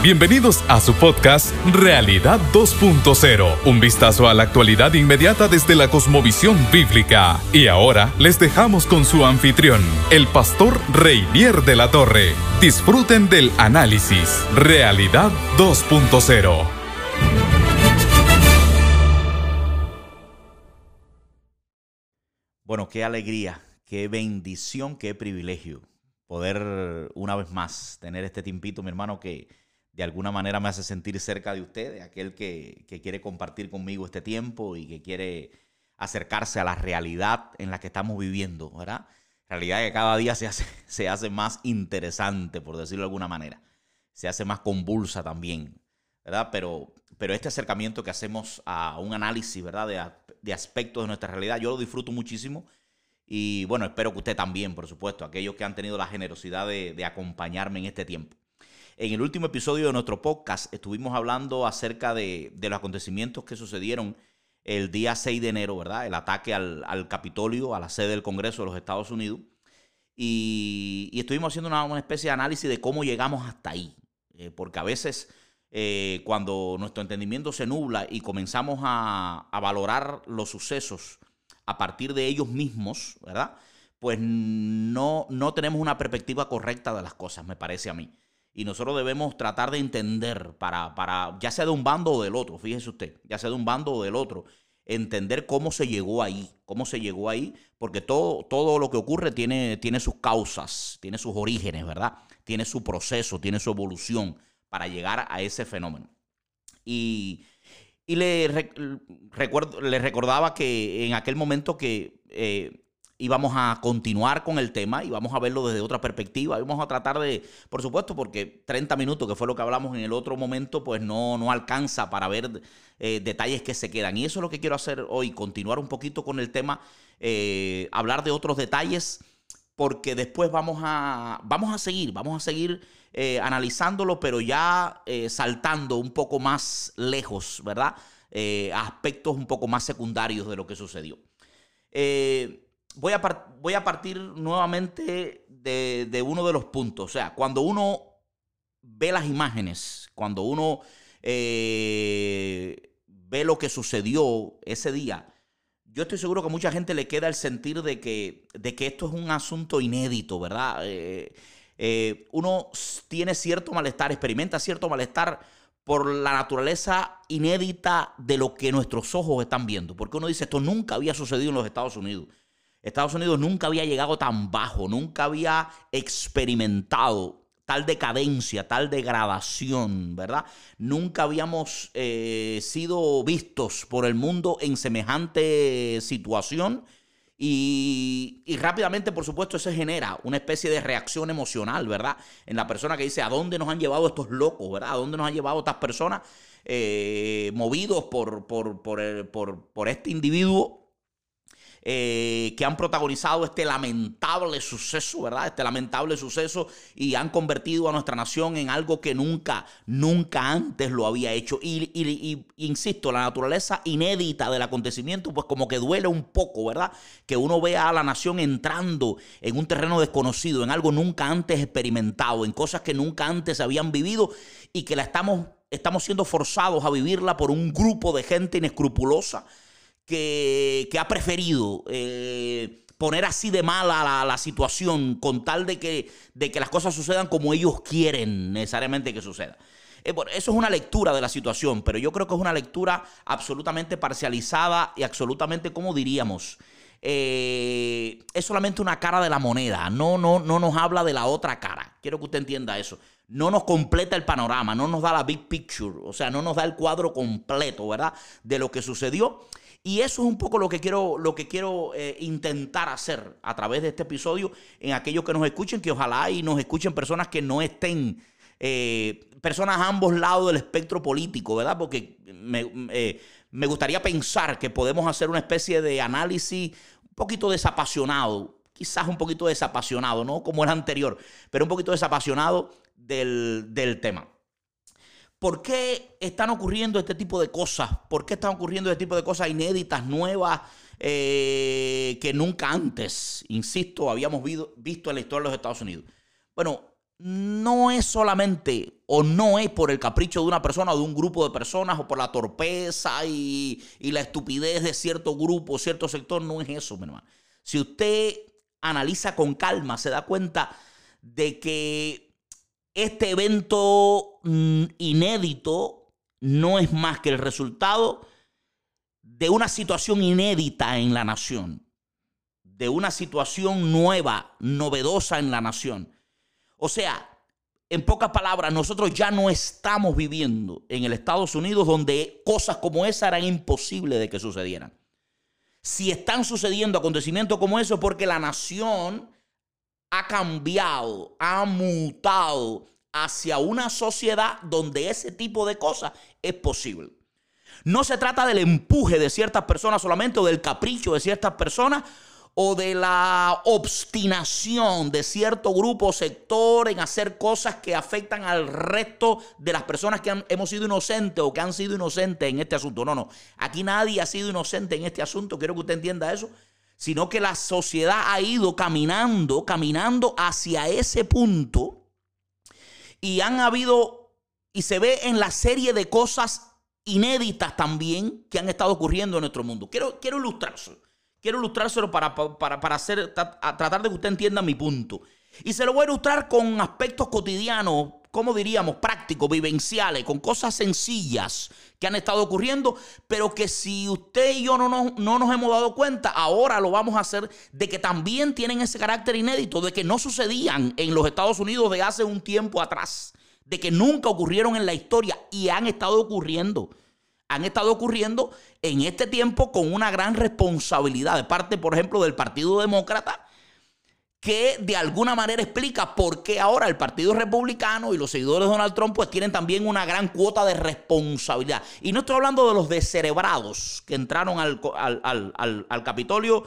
Bienvenidos a su podcast Realidad 2.0, un vistazo a la actualidad inmediata desde la cosmovisión bíblica. Y ahora les dejamos con su anfitrión, el pastor Reinier de la Torre. Disfruten del análisis Realidad 2.0. Bueno, qué alegría, qué bendición, qué privilegio poder una vez más tener este tiempito, mi hermano, que de alguna manera me hace sentir cerca de usted, aquel que, quiere compartir conmigo este tiempo y que quiere acercarse a la realidad en la que estamos viviendo, ¿verdad? Realidad que cada día se hace, se hace más interesante, por decirlo de alguna manera. Se hace más convulsa también, ¿verdad? Pero, pero este acercamiento que hacemos a un análisis, ¿verdad? De, de aspectos de nuestra realidad, yo lo disfruto muchísimo. Y bueno, espero que usted también, por supuesto, aquellos que han tenido la generosidad de acompañarme en este tiempo. En el último episodio de nuestro podcast estuvimos hablando acerca de, los acontecimientos que sucedieron el día 6 de enero, ¿verdad? El ataque al, Capitolio, a la sede del Congreso de los Estados Unidos. Y, estuvimos haciendo una, especie de análisis de cómo llegamos hasta ahí. Eh, porque a veces eh, cuando nuestro entendimiento se nubla y comenzamos a, a, valorar los sucesos a partir de ellos mismos, ¿verdad? Pues no, no tenemos una perspectiva correcta de las cosas, me parece a mí. Y nosotros debemos tratar de entender, para, para, ya sea de un bando o del otro, fíjese usted, ya sea de un bando o del otro, entender cómo se llegó ahí, cómo se llegó ahí, porque todo, todo lo que ocurre tiene, tiene sus causas, tiene sus orígenes, ¿verdad? Tiene su proceso, tiene su evolución para llegar a ese fenómeno. Y, le, le recordaba que en aquel momento que eh, y vamos a continuar con el tema y vamos a verlo desde otra perspectiva. Vamos a tratar de, por supuesto, porque 30 minutos, que fue lo que hablamos en el otro momento, pues no, no alcanza para ver eh, detalles que se quedan. Y eso es lo que quiero hacer hoy, continuar un poquito con el tema, eh, hablar de otros detalles, porque después vamos a, vamos a seguir, vamos a seguir eh, analizándolo, pero ya saltando un poco más lejos, ¿verdad? aspectos un poco más secundarios de lo que sucedió. Eh, voy a, partir nuevamente de, uno de los puntos. O sea, cuando uno ve las imágenes, cuando uno eh, ve lo que sucedió ese día, yo estoy seguro que a mucha gente le queda el sentir de que, de que esto es un asunto inédito, ¿verdad? Eh, eh, uno tiene cierto malestar, experimenta cierto malestar por la naturaleza inédita de lo que nuestros ojos están viendo. Porque uno dice, esto nunca había sucedido en los Estados Unidos. Estados Unidos nunca había llegado tan bajo, nunca había experimentado tal decadencia, tal degradación, ¿verdad? Nunca habíamos eh, sido vistos por el mundo en semejante situación. Y, y, rápidamente, por supuesto, eso genera una especie de reacción emocional, ¿verdad? En la persona que dice, ¿a dónde nos han llevado estos locos, ¿verdad? ¿A dónde nos han llevado estas personas eh, movidos por, por, por, por este individuo eh, que han protagonizado este lamentable suceso, ¿verdad? Este lamentable suceso y han convertido a nuestra nación en algo que nunca, nunca antes lo había hecho. Y, insisto, la naturaleza inédita del acontecimiento, pues como que duele un poco, ¿verdad? Que uno vea a la nación entrando en un terreno desconocido, en algo nunca antes experimentado, en cosas que nunca antes habían vivido y que la estamos, estamos siendo forzados a vivirla por un grupo de gente inescrupulosa que, ha preferido eh, poner así de mala la, situación con tal de que, de que las cosas sucedan como ellos quieren necesariamente que suceda. Eh, eso es una lectura de la situación, pero yo creo que es una lectura absolutamente parcializada y absolutamente, como diríamos, eh, es solamente una cara de la moneda, no, no, no nos habla de la otra cara. Quiero que usted entienda eso. No nos completa el panorama, no nos da la big picture, o sea, no nos da el cuadro completo, ¿verdad? De lo que sucedió. Y eso es un poco lo que quiero, lo que quiero eh, intentar hacer a través de este episodio en aquellos que nos escuchen, que ojalá y nos escuchen personas que no estén, eh, personas a ambos lados del espectro político, ¿verdad? Porque me, eh, me gustaría pensar que podemos hacer una especie de análisis un poquito desapasionado, quizás un poquito desapasionado, no como el anterior, pero un poquito desapasionado del, del tema. ¿Por qué están ocurriendo este tipo de cosas? ¿Por qué están ocurriendo este tipo de cosas inéditas, nuevas, eh, que nunca antes, insisto, habíamos visto en la historia de los Estados Unidos? Bueno, no es solamente o no es por el capricho de una persona o de un grupo de personas o por la torpeza y, la estupidez de cierto grupo, cierto sector, no es eso, mi hermano. Si usted analiza con calma, se da cuenta de que este evento inédito no es más que el resultado de una situación inédita en la nación, de una situación nueva, novedosa en la nación. O sea, en pocas palabras, nosotros ya no estamos viviendo en el Estados Unidos donde cosas como esa eran imposibles de que sucedieran. Si están sucediendo acontecimientos como eso es porque la nación ha cambiado, ha mutado hacia una sociedad donde ese tipo de cosas es posible. No se trata del empuje de ciertas personas solamente o del capricho de ciertas personas o de la obstinación de cierto grupo o sector en hacer cosas que afectan al resto de las personas que hemos sido inocentes o que han sido inocentes en este asunto. No, no, aquí nadie ha sido inocente en este asunto, quiero que usted entienda eso, sino que la sociedad ha ido caminando, caminando hacia ese punto y han habido, y se ve en la serie de cosas inéditas también que han estado ocurriendo en nuestro mundo. Quiero, quiero ilustrarlo. Quiero ilustrárselo para, para, para hacer, tratar de que usted entienda mi punto. Y se lo voy a ilustrar con aspectos cotidianos, como diríamos, prácticos, vivenciales, con cosas sencillas que han estado ocurriendo, pero que si usted y yo no nos, no nos hemos dado cuenta, ahora lo vamos a hacer, de que también tienen ese carácter inédito, de que no sucedían en los Estados Unidos de hace un tiempo atrás, de que nunca ocurrieron en la historia y han estado ocurriendo. Han estado ocurriendo en este tiempo con una gran responsabilidad de parte, por ejemplo, del Partido Demócrata, que de alguna manera explica por qué ahora el Partido Republicano y los seguidores de Donald Trump pues tienen también una gran cuota de responsabilidad. Y no estoy hablando de los descerebrados que entraron al, al, al Capitolio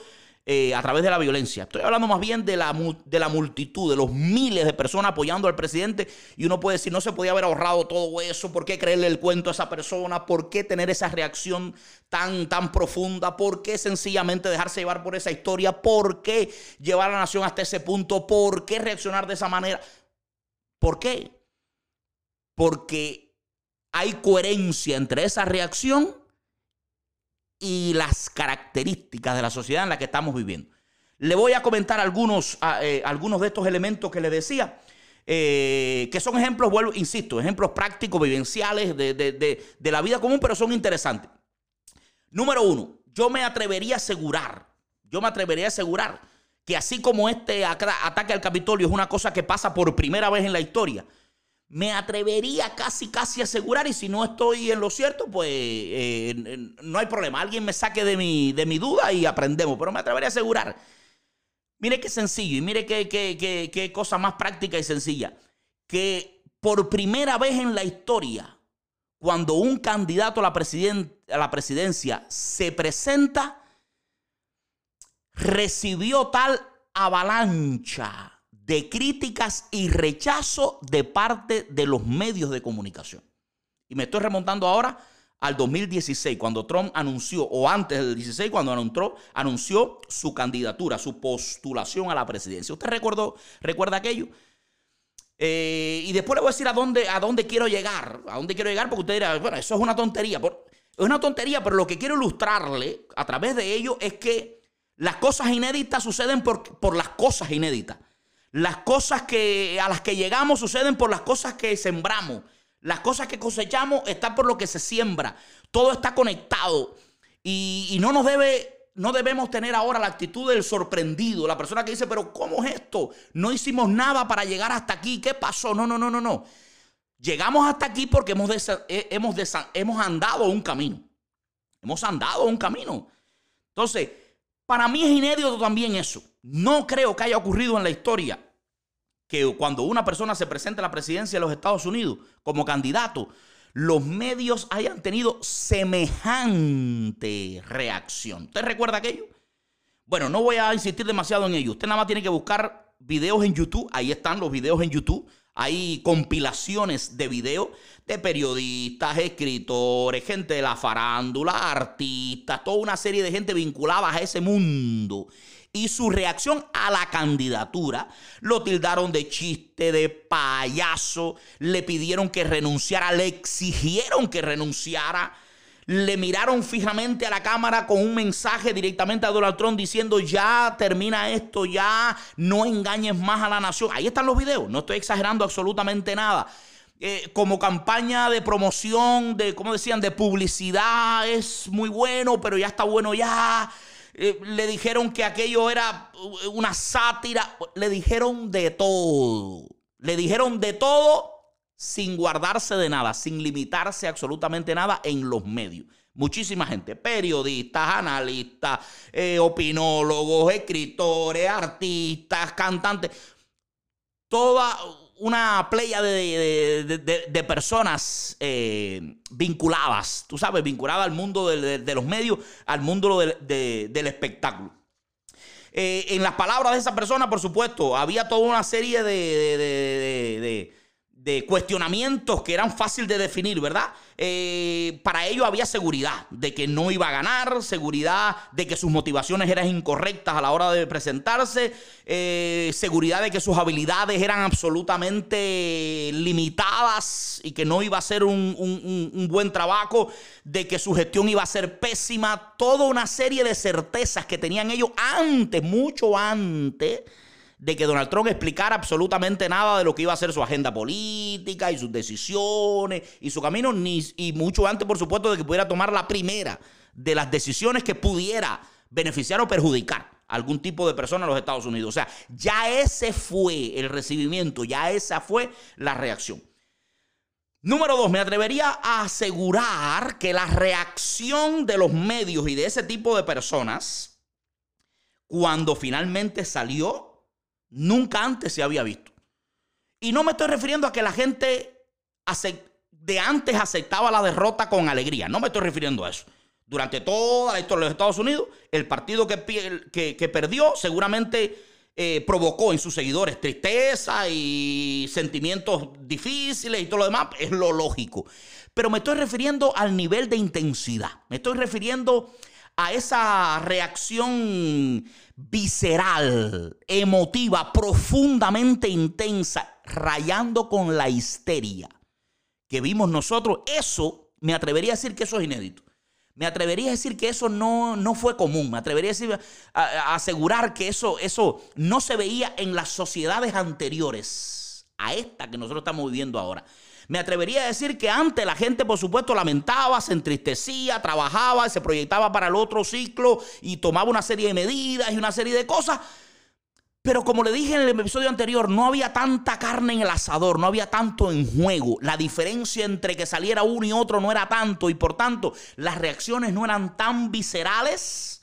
eh, a través de la violencia. Estoy hablando más bien de la, de la multitud, de los miles de personas apoyando al presidente. Y uno puede decir, no se podía haber ahorrado todo eso. ¿Por qué creerle el cuento a esa persona? ¿Por qué tener esa reacción tan, tan profunda? ¿Por qué sencillamente dejarse llevar por esa historia? ¿Por qué llevar a la nación hasta ese punto? ¿Por qué reaccionar de esa manera? ¿Por qué? Porque hay coherencia entre esa reacción y las características de la sociedad en la que estamos viviendo. Le voy a comentar algunos, eh, algunos de estos elementos que le decía, eh, que son ejemplos, vuelvo, insisto, ejemplos prácticos, vivenciales de, de la vida común, pero son interesantes. Número uno, yo me atrevería a asegurar, yo me atrevería a asegurar que así como este ataque al Capitolio es una cosa que pasa por primera vez en la historia, me atrevería casi, casi a asegurar, y si no estoy en lo cierto, pues eh, no hay problema. Alguien me saque de mi, de mi duda y aprendemos, pero me atrevería a asegurar. Mire qué sencillo y mire qué, qué, cosa más práctica y sencilla. Que por primera vez en la historia, cuando un candidato a la, a la presidencia se presenta, recibió tal avalancha de críticas y rechazo de parte de los medios de comunicación. Y me estoy remontando ahora al 2016, cuando Trump anunció, o antes del 16, cuando anunció, anunció su candidatura, su postulación a la presidencia. ¿Usted recordó, recuerda aquello? Eh, y después le voy a decir a dónde, a dónde quiero llegar, a dónde quiero llegar, porque usted dirá, bueno, eso es una tontería. Es una tontería, pero lo que quiero ilustrarle a través de ello es que las cosas inéditas suceden por, por las cosas inéditas. Las cosas que, a las que llegamos suceden por las cosas que sembramos. Las cosas que cosechamos están por lo que se siembra. Todo está conectado. Y, no nos debe, no debemos tener ahora la actitud del sorprendido. La persona que dice, pero ¿cómo es esto? No hicimos nada para llegar hasta aquí. ¿Qué pasó? No, no, no, no, no. Llegamos hasta aquí porque hemos, eh, hemos, hemos andado un camino. Hemos andado un camino. Entonces, para mí es inédito también eso. No creo que haya ocurrido en la historia que cuando una persona se presenta a la presidencia de los Estados Unidos como candidato, los medios hayan tenido semejante reacción. ¿Usted recuerda aquello? Bueno, no voy a insistir demasiado en ello. Usted nada más tiene que buscar videos en YouTube. Ahí están los videos en YouTube. Hay compilaciones de videos de periodistas, escritores, gente de la farándula, artistas, toda una serie de gente vinculada a ese mundo. Y su reacción a la candidatura. Lo tildaron de chiste, de payaso, le pidieron que renunciara, le exigieron que renunciara. Le miraron fijamente a la cámara con un mensaje directamente a Donald Trump diciendo ya termina esto, ya no engañes más a la nación. Ahí están los videos, no estoy exagerando absolutamente nada. Eh, como campaña de promoción, de, ¿cómo decían?, de publicidad, es muy bueno, pero ya está bueno ya. Eh, le dijeron que aquello era una sátira, le dijeron de todo, le dijeron de todo sin guardarse de nada, sin limitarse absolutamente nada en los medios. Muchísima gente, periodistas, analistas, eh, opinólogos, escritores, artistas, cantantes, toda una playa de, personas eh, vinculadas, tú sabes, vinculadas al mundo de, los medios, al mundo del espectáculo. Eh, en las palabras de esa persona, por supuesto, había toda una serie de, de cuestionamientos que eran fáciles de definir, ¿verdad? Eh, para ello había seguridad de que no iba a ganar, seguridad de que sus motivaciones eran incorrectas a la hora de presentarse, eh, seguridad de que sus habilidades eran absolutamente limitadas y que no iba a ser un, un buen trabajo, de que su gestión iba a ser pésima, toda una serie de certezas que tenían ellos antes, mucho antes de que Donald Trump explicara absolutamente nada de lo que iba a ser su agenda política y sus decisiones y su camino, ni, y mucho antes, por supuesto, de que pudiera tomar la primera de las decisiones que pudiera beneficiar o perjudicar a algún tipo de persona en los Estados Unidos. O sea, ya ese fue el recibimiento, ya esa fue la reacción. Número dos, me atrevería a asegurar que la reacción de los medios y de ese tipo de personas, cuando finalmente salió Nunca antes se había visto. Y no me estoy refiriendo a que la gente de antes aceptaba la derrota con alegría. No me estoy refiriendo a eso. Durante toda la historia de los Estados Unidos, el partido que, perdió seguramente eh, provocó en sus seguidores tristeza y sentimientos difíciles y todo lo demás. Es lo lógico. Pero me estoy refiriendo al nivel de intensidad. Me estoy refiriendo a esa reacción visceral, emotiva, profundamente intensa, rayando con la histeria que vimos nosotros, eso me atrevería a decir que eso es inédito. Me atrevería a decir que eso no, no fue común. Me atrevería a, asegurar que eso, eso no se veía en las sociedades anteriores a esta que nosotros estamos viviendo ahora. Me atrevería a decir que antes la gente, por supuesto, lamentaba, se entristecía, trabajaba, se proyectaba para el otro ciclo y tomaba una serie de medidas y una serie de cosas. Pero como le dije en el episodio anterior, no había tanta carne en el asador, no había tanto en juego. La diferencia entre que saliera uno y otro no era tanto y por tanto las reacciones no eran tan viscerales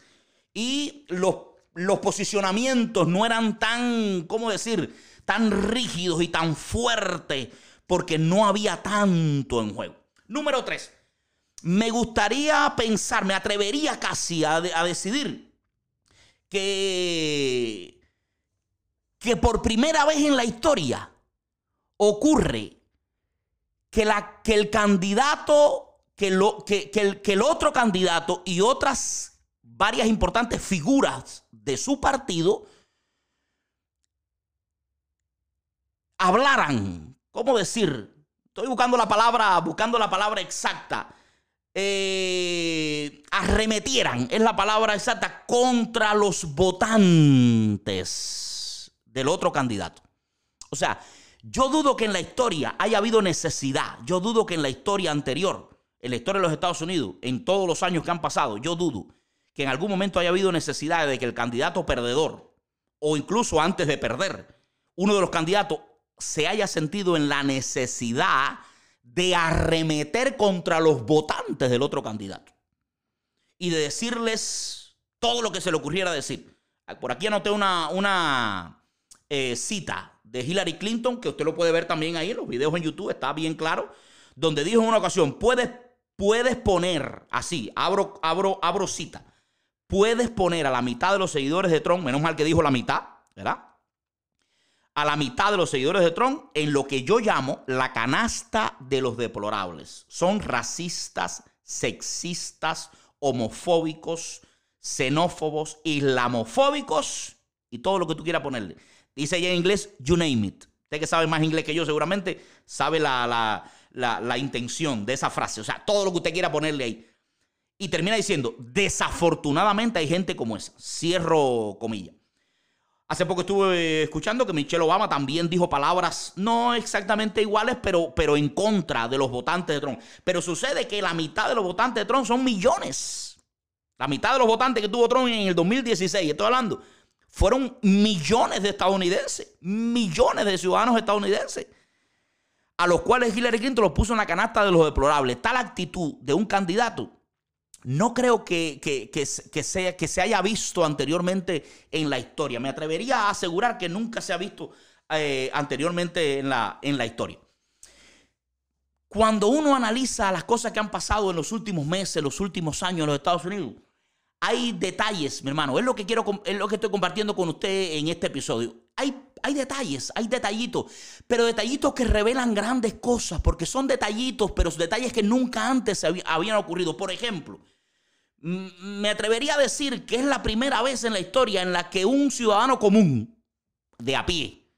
y los, los posicionamientos no eran tan, ¿cómo decir?, tan rígidos y tan fuertes porque no había tanto en juego. Número tres, me gustaría pensar, me atrevería casi a, decidir que, que por primera vez en la historia ocurre que, la, que el candidato, que, lo, que, el, que el otro candidato y otras varias importantes figuras de su partido hablaran ¿cómo decir? Estoy buscando la palabra, buscando la palabra exacta. Eh, arremetieran, es la palabra exacta, contra los votantes del otro candidato. O sea, yo dudo que en la historia haya habido necesidad, yo dudo que en la historia anterior, en la historia de los Estados Unidos, en todos los años que han pasado, yo dudo que en algún momento haya habido necesidad de que el candidato perdedor, o incluso antes de perder, uno de los candidatos se haya sentido en la necesidad de arremeter contra los votantes del otro candidato y de decirles todo lo que se le ocurriera decir. Por aquí anoté una, una eh, cita de Hillary Clinton, que usted lo puede ver también ahí en los videos en YouTube, está bien claro, donde dijo en una ocasión, puedes, puedes poner, así, abro, abro, abro cita, puedes poner a la mitad de los seguidores de Trump, menos mal que dijo la mitad, ¿verdad? A la mitad de los seguidores de Trump en lo que yo llamo la canasta de los deplorables. Son racistas, sexistas, homofóbicos, xenófobos, islamofóbicos y todo lo que tú quieras ponerle. Dice ella en inglés, you name it. Usted que sabe más inglés que yo seguramente sabe la, la intención de esa frase. O sea, todo lo que usted quiera ponerle ahí. Y termina diciendo, desafortunadamente hay gente como esa. Cierro comillas. Hace poco estuve escuchando que Michelle Obama también dijo palabras no exactamente iguales, pero, pero en contra de los votantes de Trump. Pero sucede que la mitad de los votantes de Trump son millones. La mitad de los votantes que tuvo Trump en el 2016, estoy hablando, fueron millones de estadounidenses, millones de ciudadanos estadounidenses, a los cuales Hillary Clinton los puso en la canasta de los deplorables. Tal actitud de un candidato no creo que, que, sea, que se haya visto anteriormente en la historia. Me atrevería a asegurar que nunca se ha visto eh, anteriormente en la, en la historia. Cuando uno analiza las cosas que han pasado en los últimos meses, los últimos años en los Estados Unidos, hay detalles, mi hermano. Es lo que quiero, es lo que estoy compartiendo con usted en este episodio. Hay, detalles, hay detallitos, pero detallitos que revelan grandes cosas, porque son detallitos, pero detalles que nunca antes habían ocurrido. Por ejemplo, me atrevería a decir que es la primera vez en la historia en la que un ciudadano común, de a pie,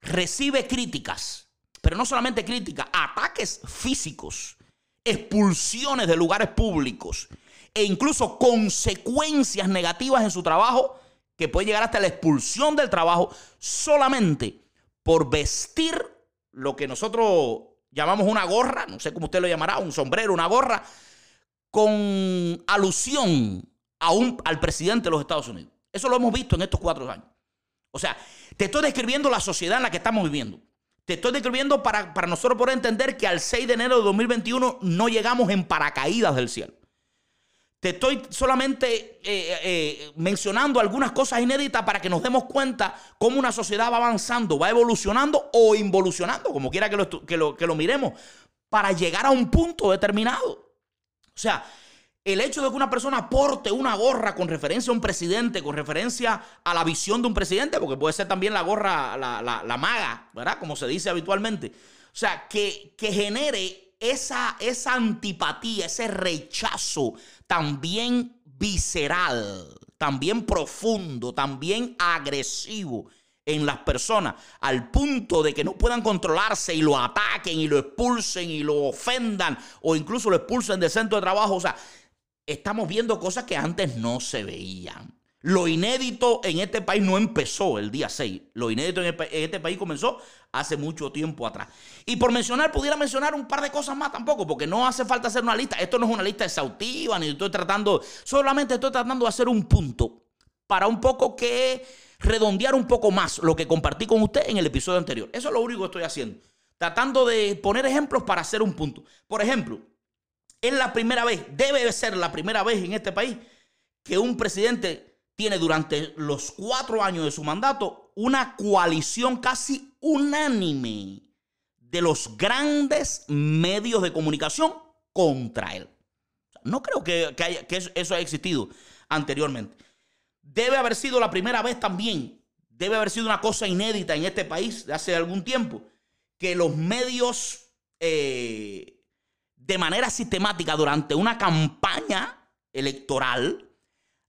recibe críticas, pero no solamente críticas, ataques físicos, expulsiones de lugares públicos e incluso consecuencias negativas en su trabajo que puede llegar hasta la expulsión del trabajo solamente por vestir lo que nosotros llamamos una gorra, no sé cómo usted lo llamará, un sombrero, una gorra, con alusión a un, al presidente de los Estados Unidos. Eso lo hemos visto en estos cuatro años. O sea, te estoy describiendo la sociedad en la que estamos viviendo. Te estoy describiendo para, para nosotros poder entender que al 6 de enero de 2021 no llegamos en paracaídas del cielo. Te estoy solamente eh, eh, mencionando algunas cosas inéditas para que nos demos cuenta cómo una sociedad va avanzando, va evolucionando o involucionando, como quiera que lo, que lo, que lo miremos, para llegar a un punto determinado. O sea, el hecho de que una persona aporte una gorra con referencia a un presidente, con referencia a la visión de un presidente, porque puede ser también la gorra, la, maga, ¿verdad? Como se dice habitualmente. O sea, que, que genere esa, esa antipatía, ese rechazo también visceral, también profundo, también agresivo en las personas, al punto de que no puedan controlarse y lo ataquen y lo expulsen y lo ofendan o incluso lo expulsen del centro de trabajo. O sea, estamos viendo cosas que antes no se veían. Lo inédito en este país no empezó el día 6. Lo inédito en, este país comenzó hace mucho tiempo atrás. Y por mencionar, pudiera mencionar un par de cosas más tampoco, porque no hace falta hacer una lista. Esto no es una lista exhaustiva, ni estoy tratando, solamente estoy tratando de hacer un punto para un poco que redondear un poco más lo que compartí con usted en el episodio anterior. Eso es lo único que estoy haciendo. Tratando de poner ejemplos para hacer un punto. Por ejemplo, es la primera vez, debe ser la primera vez en este país que un presidente tiene durante los cuatro años de su mandato una coalición casi unánime de los grandes medios de comunicación contra él. No creo que, que eso haya existido anteriormente. Debe haber sido la primera vez también, debe haber sido una cosa inédita en este país de hace algún tiempo, que los medios eh, de manera sistemática durante una campaña electoral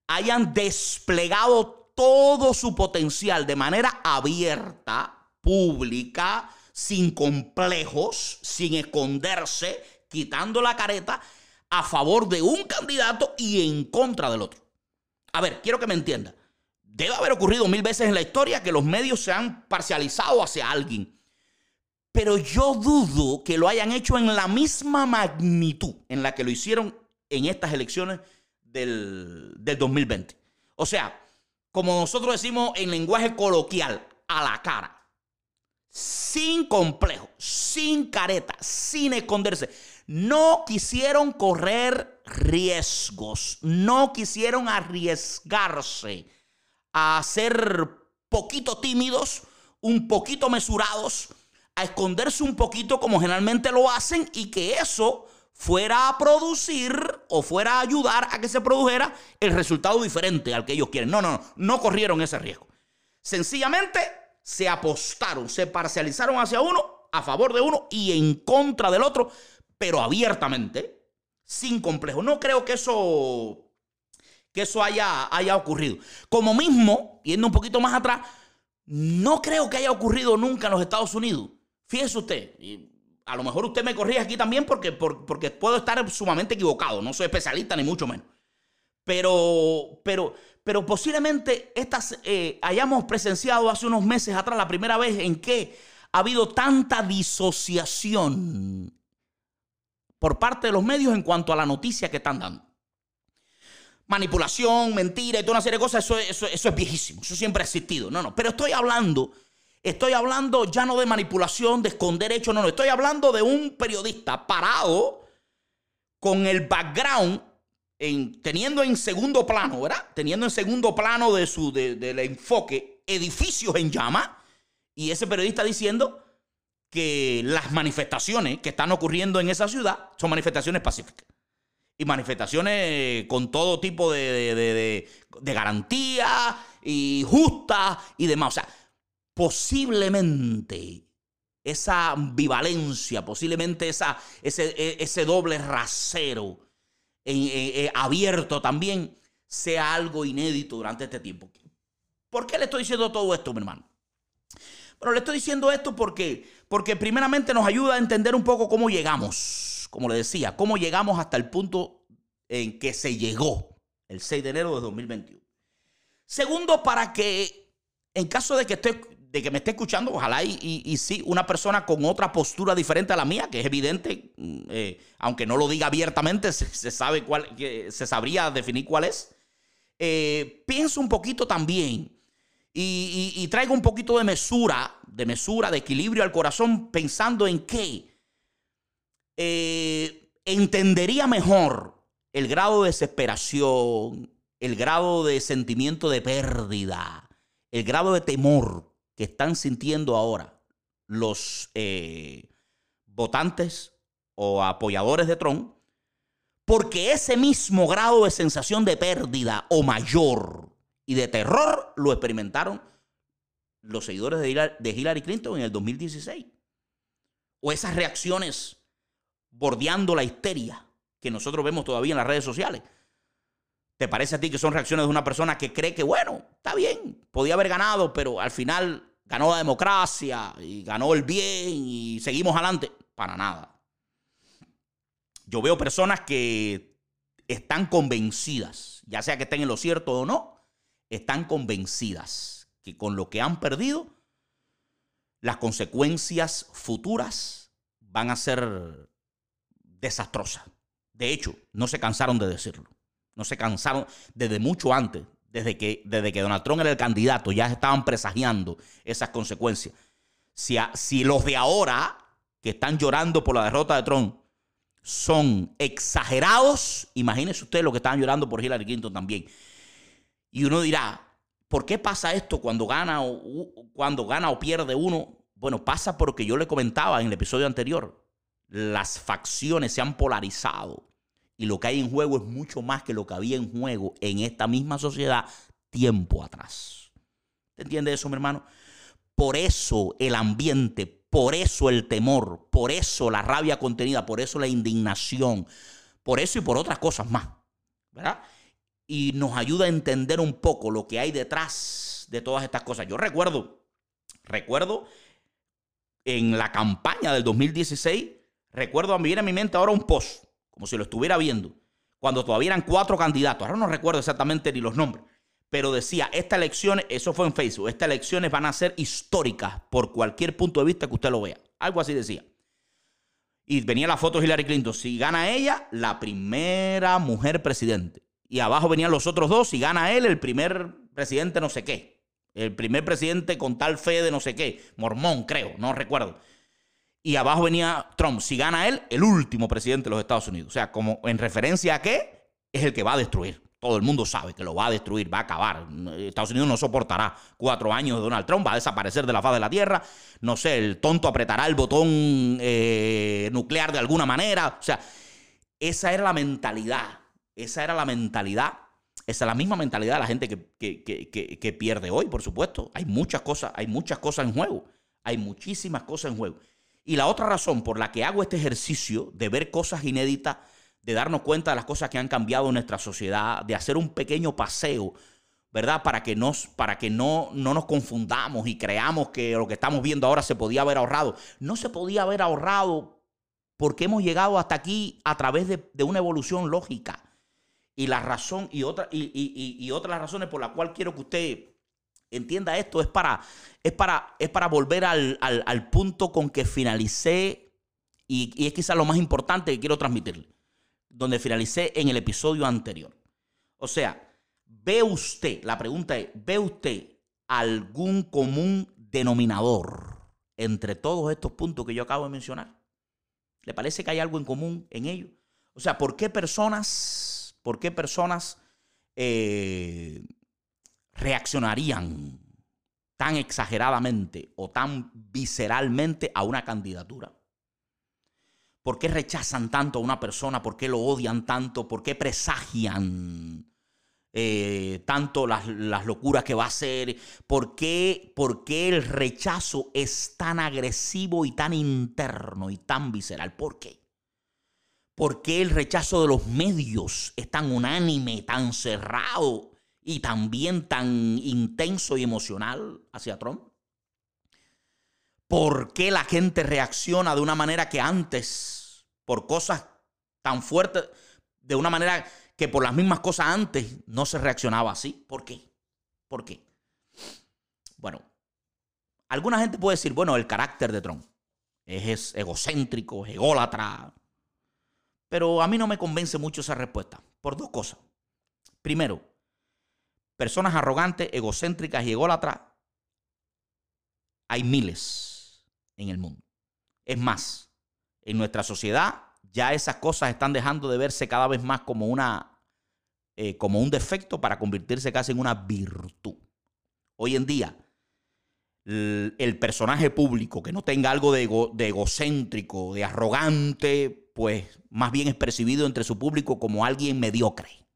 hayan desplegado todo su potencial de manera abierta, pública, sin complejos, sin esconderse, quitando la careta a favor de un candidato y en contra del otro. A ver, quiero que me entienda. Debe haber ocurrido mil veces en la historia que los medios se han parcializado hacia alguien. Pero yo dudo que lo hayan hecho en la misma magnitud en la que lo hicieron en estas elecciones del, 2020. O sea, como nosotros decimos en lenguaje coloquial, a la cara. Sin complejo, sin careta, sin esconderse. No quisieron correr riesgos, no quisieron arriesgarse a ser poquito tímidos, un poquito mesurados, a esconderse un poquito como generalmente lo hacen y que eso fuera a producir o fuera a ayudar a que se produjera el resultado diferente al que ellos quieren. No, no, no, no corrieron ese riesgo. Sencillamente se apostaron, se parcializaron hacia uno, a favor de uno y en contra del otro, pero abiertamente, sin complejo. No creo que eso que eso haya, haya ocurrido. Como mismo, yendo un poquito más atrás, no creo que haya ocurrido nunca en los Estados Unidos. Fíjese usted, a lo mejor usted me corrige aquí también porque, porque puedo estar sumamente equivocado, no soy especialista ni mucho menos. Pero, pero, pero posiblemente estas, eh, hayamos presenciado hace unos meses atrás la primera vez en que ha habido tanta disociación por parte de los medios en cuanto a la noticia que están dando. Manipulación, mentira y toda una serie de cosas, eso, eso, eso es viejísimo, eso siempre ha existido. No, no, pero estoy hablando, estoy hablando ya no de manipulación, de esconder hechos, no, no, estoy hablando de un periodista parado con el background en, teniendo en segundo plano, ¿verdad? Teniendo en segundo plano de su, del enfoque edificios en llama y ese periodista diciendo que las manifestaciones que están ocurriendo en esa ciudad son manifestaciones pacíficas. Y manifestaciones con todo tipo de, de, de, garantía y justas y demás. O sea, posiblemente esa ambivalencia, posiblemente esa, ese, e, ese doble rasero eh, abierto también sea algo inédito durante este tiempo. ¿Por qué le estoy diciendo todo esto, mi hermano? Bueno, le estoy diciendo esto porque, porque primeramente nos ayuda a entender un poco cómo llegamos, como le decía, cómo llegamos hasta el punto en que se llegó el 6 de enero de 2021. Segundo, para que en caso de que esté de que me esté escuchando, ojalá y, y, sí, una persona con otra postura diferente a la mía, que es evidente, mm, eh, aunque no lo diga abiertamente, se, sabe cuál, se sabría definir cuál es. Eh, pienso un poquito también y, y, traigo un poquito de mesura, de mesura, de equilibrio al corazón, pensando en que eh, entendería mejor el grado de desesperación, el grado de sentimiento de pérdida, el grado de temor que están sintiendo ahora los eh, votantes o apoyadores de Trump, porque ese mismo grado de sensación de pérdida o mayor y de terror lo experimentaron los seguidores de Hillary Clinton en el 2016. O esas reacciones bordeando la histeria que nosotros vemos todavía en las redes sociales. ¿Te parece a ti que son reacciones de una persona que cree que, bueno, está bien, podía haber ganado, pero al final ganó la democracia y ganó el bien y seguimos adelante. Para nada. Yo veo personas que están convencidas, ya sea que estén en lo cierto o no, están convencidas que con lo que han perdido, las consecuencias futuras van a ser desastrosas. De hecho, no se cansaron de decirlo. No se cansaron desde mucho antes desde que, desde que Donald Trump era el candidato, ya estaban presagiando esas consecuencias. Si, si los de ahora, que están llorando por la derrota de Trump, son exagerados, imagínense ustedes lo que estaban llorando por Hillary Clinton también. Y uno dirá, ¿por qué pasa esto cuando gana cuando gana o pierde uno? Bueno, pasa porque yo le comentaba en el episodio anterior, las facciones se han polarizado y lo que hay en juego es mucho más que lo que había en juego en esta misma sociedad tiempo atrás. ¿Te entiendes eso, mi hermano? Por eso el ambiente, por eso el temor, por eso la rabia contenida, por eso la indignación, por eso y por otras cosas más. ¿Verdad? Y nos ayuda a entender un poco lo que hay detrás de todas estas cosas. Yo recuerdo, recuerdo en la campaña del 2016, recuerdo a mí viene a mi mente ahora un post como si lo estuviera viendo, cuando todavía eran cuatro candidatos, ahora no recuerdo exactamente ni los nombres, pero decía, estas elecciones, eso fue en Facebook, estas elecciones van a ser históricas por cualquier punto de vista que usted lo vea. Algo así decía. Y venía la foto de Hillary Clinton. Si gana ella, la primera mujer presidente. Y abajo venían los otros dos. Si gana él, el primer presidente no sé qué. El primer presidente con tal fe de no sé qué. Mormón, creo, no recuerdo y abajo venía Trump. Si gana él, el último presidente de los Estados Unidos. O sea, como en referencia a qué, es el que va a destruir. Todo el mundo sabe que lo va a destruir, va a acabar. Estados Unidos no soportará cuatro años de Donald Trump, va a desaparecer de la faz de la tierra. No sé, el tonto apretará el botón eh, nuclear de alguna manera. O sea, esa era la mentalidad. Esa era la mentalidad. Esa es la misma mentalidad de la gente que, que pierde hoy, por supuesto. Hay muchas cosas, hay muchas cosas en juego. Hay muchísimas cosas en juego. Y la otra razón por la que hago este ejercicio de ver cosas inéditas, de darnos cuenta de las cosas que han cambiado en nuestra sociedad, de hacer un pequeño paseo, ¿verdad? Para que, nos, para que no, no nos confundamos y creamos que lo que estamos viendo ahora se podía haber ahorrado. No se podía haber ahorrado porque hemos llegado hasta aquí a través de, una evolución lógica. Y la razón, y otra, y, y, otra de las razones por la cual quiero que usted entienda esto es para, es para, es para volver al, al punto con que finalicé, y, es quizás lo más importante que quiero transmitirle, donde finalicé en el episodio anterior. O sea, ¿ve usted, la pregunta es, ¿ve usted algún común denominador entre todos estos puntos que yo acabo de mencionar? ¿Le parece que hay algo en común en ellos? O sea, ¿por qué personas, por qué personas eh, reaccionarían tan exageradamente o tan visceralmente a una candidatura? ¿Por qué rechazan tanto a una persona? ¿Por qué lo odian tanto? ¿Por qué presagian eh, tanto las, locuras que va a hacer? ¿Por qué, ¿Por qué el rechazo es tan agresivo y tan interno y tan visceral? ¿Por qué? ¿Por qué el rechazo de los medios es tan unánime, tan cerrado y también tan intenso y emocional hacia Trump? ¿Por qué la gente reacciona de una manera que antes, por cosas tan fuertes, de una manera que por las mismas cosas antes no se reaccionaba así? ¿Por qué? ¿Por qué? Bueno, alguna gente puede decir, bueno, el carácter de Trump es egocéntrico, es ególatra. Pero a mí no me convence mucho esa respuesta, por dos cosas. Primero, personas arrogantes, egocéntricas y ególatras, hay miles en el mundo. Es más, en nuestra sociedad ya esas cosas están dejando de verse cada vez más como, una, eh, como un defecto para convertirse casi en una virtud. Hoy en día, el, personaje público que no tenga algo de, de egocéntrico, de arrogante, pues más bien es percibido entre su público como alguien mediocre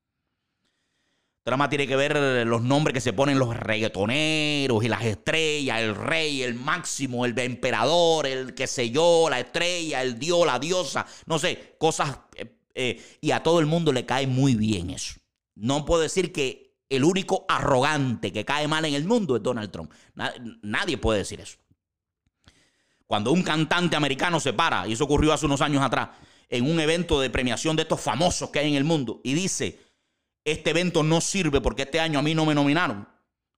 drama tiene que ver los nombres que se ponen los reggaetoneros y las estrellas, el rey, el máximo, el emperador, el que sé yo, la estrella, el dios, la diosa, no sé, cosas. Eh, eh, y a todo el mundo le cae muy bien eso. No puedo decir que el único arrogante que cae mal en el mundo es Donald Trump. nadie puede decir eso. Cuando un cantante americano se para, y eso ocurrió hace unos años atrás, en un evento de premiación de estos famosos que hay en el mundo, y dice, este evento no sirve porque este año a mí no me nominaron.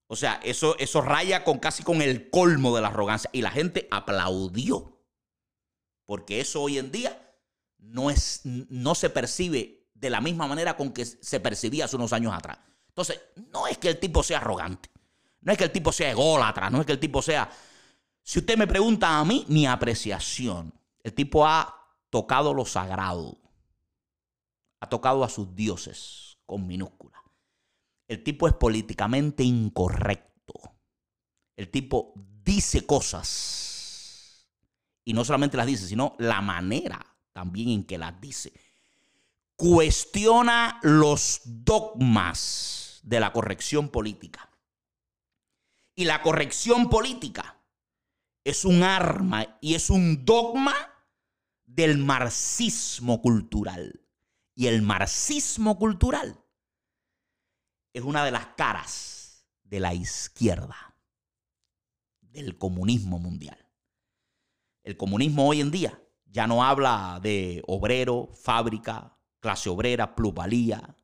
O sea, eso, eso raya con casi con el colmo de la arrogancia. Y la gente aplaudió. Porque eso hoy en día no, es, no se percibe de la misma manera con que se percibía hace unos años atrás. Entonces, no es que el tipo sea arrogante. No es que el tipo sea ególatra. No es que el tipo sea... Si usted me pregunta a mí, mi apreciación. El tipo ha tocado lo sagrado. Ha tocado a sus dioses con minúscula. El tipo es políticamente incorrecto. El tipo dice cosas. Y no solamente las dice, sino la manera también en que las dice. Cuestiona los dogmas de la corrección política. Y la corrección política es un arma y es un dogma del marxismo cultural. Y el marxismo cultural es una de las caras de la izquierda, del comunismo mundial. El comunismo hoy en día ya no habla de obrero, fábrica, clase obrera, plusvalía.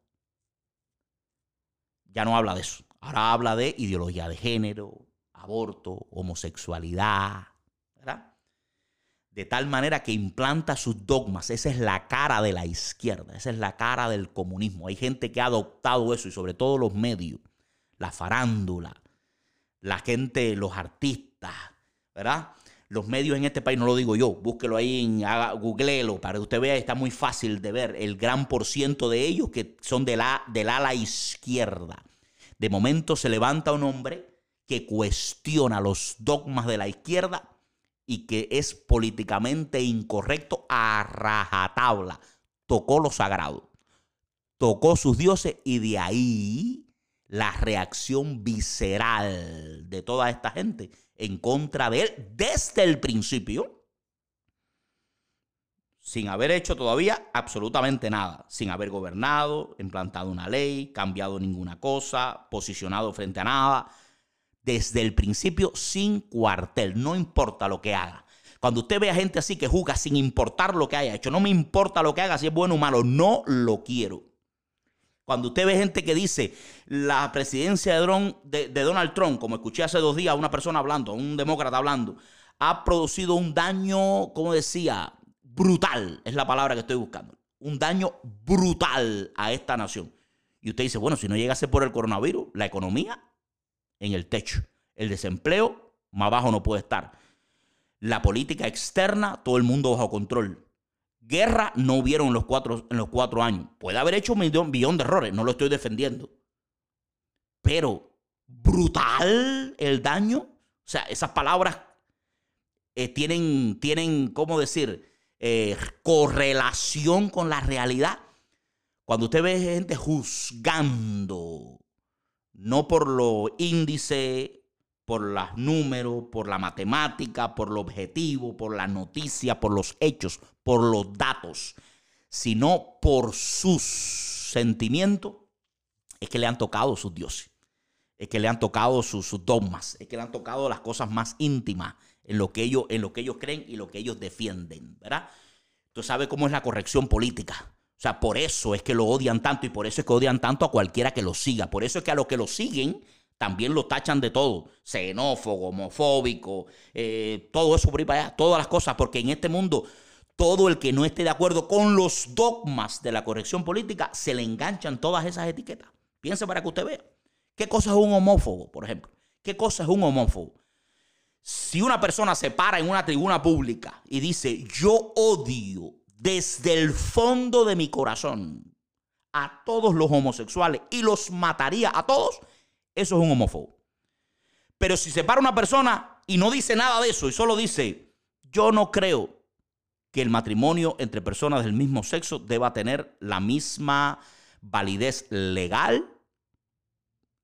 Ya no habla de eso. Ahora habla de ideología de género, aborto, homosexualidad, ¿verdad? De tal manera que implanta sus dogmas. Esa es la cara de la izquierda, esa es la cara del comunismo. Hay gente que ha adoptado eso y sobre todo los medios, la farándula, la gente, los artistas, ¿verdad? Los medios en este país, no lo digo yo, búsquelo ahí, en, googleelo para que usted vea, está muy fácil de ver el gran por ciento de ellos que son de la, del ala izquierda. De momento se levanta un hombre que cuestiona los dogmas de la izquierda y que es políticamente incorrecto a rajatabla. Tocó lo sagrado, tocó sus dioses y de ahí la reacción visceral de toda esta gente en contra de él desde el principio. sin haber hecho todavía absolutamente nada, sin haber gobernado, implantado una ley, cambiado ninguna cosa, posicionado frente a nada, desde el principio sin cuartel, no importa lo que haga. Cuando usted ve a gente así que juzga sin importar lo que haya hecho, no me importa lo que haga, si es bueno o malo, no lo quiero. Cuando usted ve gente que dice la presidencia de, de, Donald Trump, como escuché hace dos días a una persona hablando, un demócrata hablando, ha producido un daño, como decía, brutal, es la palabra que estoy buscando. Un daño brutal a esta nación. Y usted dice, bueno, si no llegase por el coronavirus, la economía en el techo. El desempleo más bajo no puede estar. La política externa, todo el mundo bajo control. Guerra no hubieron en los cuatro, en los cuatro años. Puede haber hecho un millón, de errores, no lo estoy defendiendo. Pero brutal el daño. O sea, esas palabras eh, tienen, tienen, ¿cómo decir? Eh, correlación con la realidad. Cuando usted ve gente juzgando, no por lo índice, por los números, por la matemática, por lo objetivo, por la noticia, por los hechos, por los datos, sino por sus sentimientos, es que le han tocado sus dioses, es que le han tocado sus, sus dogmas, es que le han tocado las cosas más íntimas en lo que ellos, en lo que ellos creen y lo que ellos defienden, ¿verdad? Tú sabes cómo es la corrección política. O sea, por eso es que lo odian tanto y por eso es que odian tanto a cualquiera que lo siga. Por eso es que a los que lo siguen también lo tachan de todo. Xenófobo, homofóbico, eh, todo eso por ahí para allá, todas las cosas, porque en este mundo todo el que no esté de acuerdo con los dogmas de la corrección política, se le enganchan todas esas etiquetas. Piense para que usted vea. ¿Qué cosa es un homófobo, por ejemplo? ¿Qué cosa es un homófobo? Si una persona se para en una tribuna pública y dice, yo odio desde el fondo de mi corazón a todos los homosexuales y los mataría a todos, eso es un homófobo. Pero si se para una persona y no dice nada de eso y solo dice, yo no creo que el matrimonio entre personas del mismo sexo deba tener la misma validez legal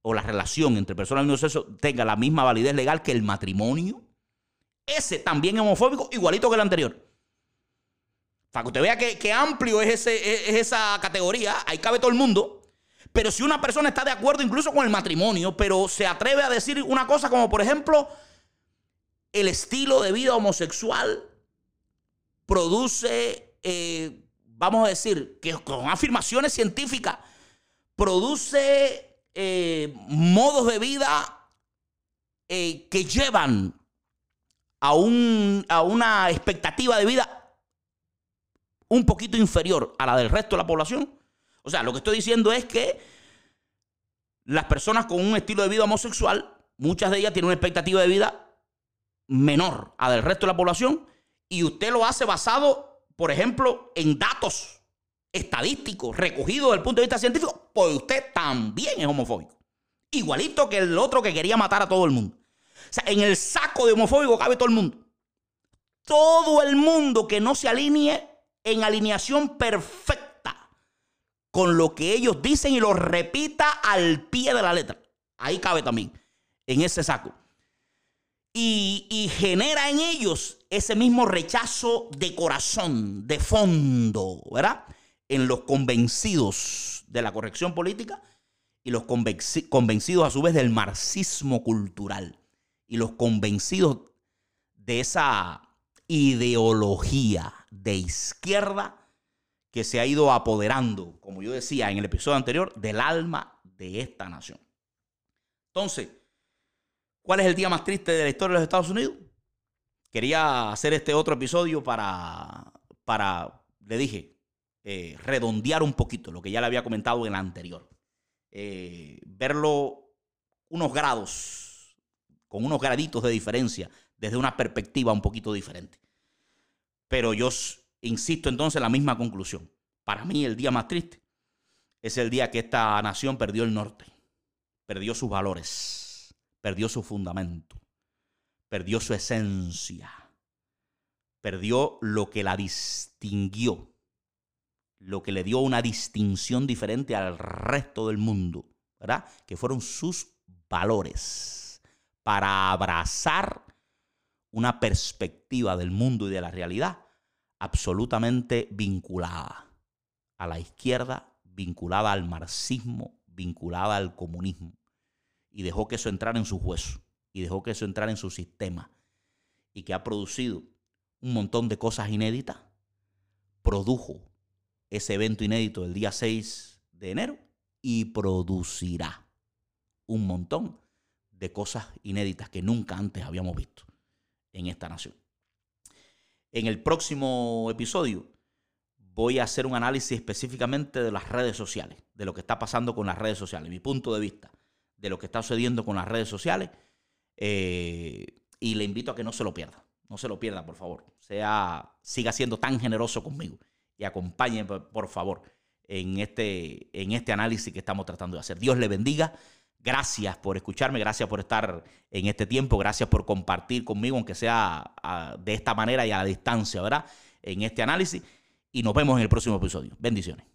o la relación entre personas del mismo sexo tenga la misma validez legal que el matrimonio, ese también es homofóbico, igualito que el anterior. Para que usted vea que, amplio es esa categoría, ahí cabe todo el mundo. Pero si una persona está de acuerdo incluso con el matrimonio, pero se atreve a decir una cosa como, por ejemplo, el estilo de vida homosexual produce, eh, vamos a decir, que con afirmaciones científicas, produce eh, modos de vida eh, que llevan a, un, a una expectativa de vida un poquito inferior a la del resto de la población. O sea, lo que estoy diciendo es que las personas con un estilo de vida homosexual, muchas de ellas tienen una expectativa de vida menor a del resto de la población y usted lo hace basado, por ejemplo, en datos estadístico recogido desde el punto de vista científico, pues usted también es homofóbico. Igualito que el otro que quería matar a todo el mundo. O sea, en el saco de homofóbico cabe todo el mundo. Todo el mundo que no se alinee en alineación perfecta con lo que ellos dicen y lo repita al pie de la letra. Ahí cabe también, en ese saco. Y, genera en ellos ese mismo rechazo de corazón, de fondo, ¿verdad? en los convencidos de la corrección política y los convencidos a su vez del marxismo cultural y los convencidos de esa ideología de izquierda que se ha ido apoderando, como yo decía en el episodio anterior, del alma de esta nación. Entonces, ¿cuál es el día más triste de la historia de los Estados Unidos? Quería hacer este otro episodio para, para, le dije, eh, redondear un poquito lo que ya le había comentado en la anterior. Eh, verlo unos grados, con unos graditos de diferencia, desde una perspectiva un poquito diferente. Pero yo insisto entonces en la misma conclusión. Para mí el día más triste es el día que esta nación perdió el norte, perdió sus valores, perdió su fundamento, perdió su esencia, perdió lo que la distinguió lo que le dio una distinción diferente al resto del mundo, ¿verdad? Que fueron sus valores para abrazar una perspectiva del mundo y de la realidad absolutamente vinculada a la izquierda, vinculada al marxismo, vinculada al comunismo. Y dejó que eso entrara en su hueso y dejó que eso entrara en su sistema. Y que ha producido un montón de cosas inéditas. Produjo ese evento inédito del día 6 de enero y producirá un montón de cosas inéditas que nunca antes habíamos visto en esta nación. En el próximo episodio voy a hacer un análisis específicamente de las redes sociales, de lo que está pasando con las redes sociales, mi punto de vista de lo que está sucediendo con las redes sociales. Eh, y le invito a que no se lo pierda. No se lo pierda, por favor. Sea, siga siendo tan generoso conmigo y acompañe, por favor, en este, en este análisis que estamos tratando de hacer. Dios le bendiga. Gracias por escucharme, gracias por estar en este tiempo, gracias por compartir conmigo, aunque sea de esta manera y a distancia, ¿verdad? En este análisis. Y nos vemos en el próximo episodio. Bendiciones.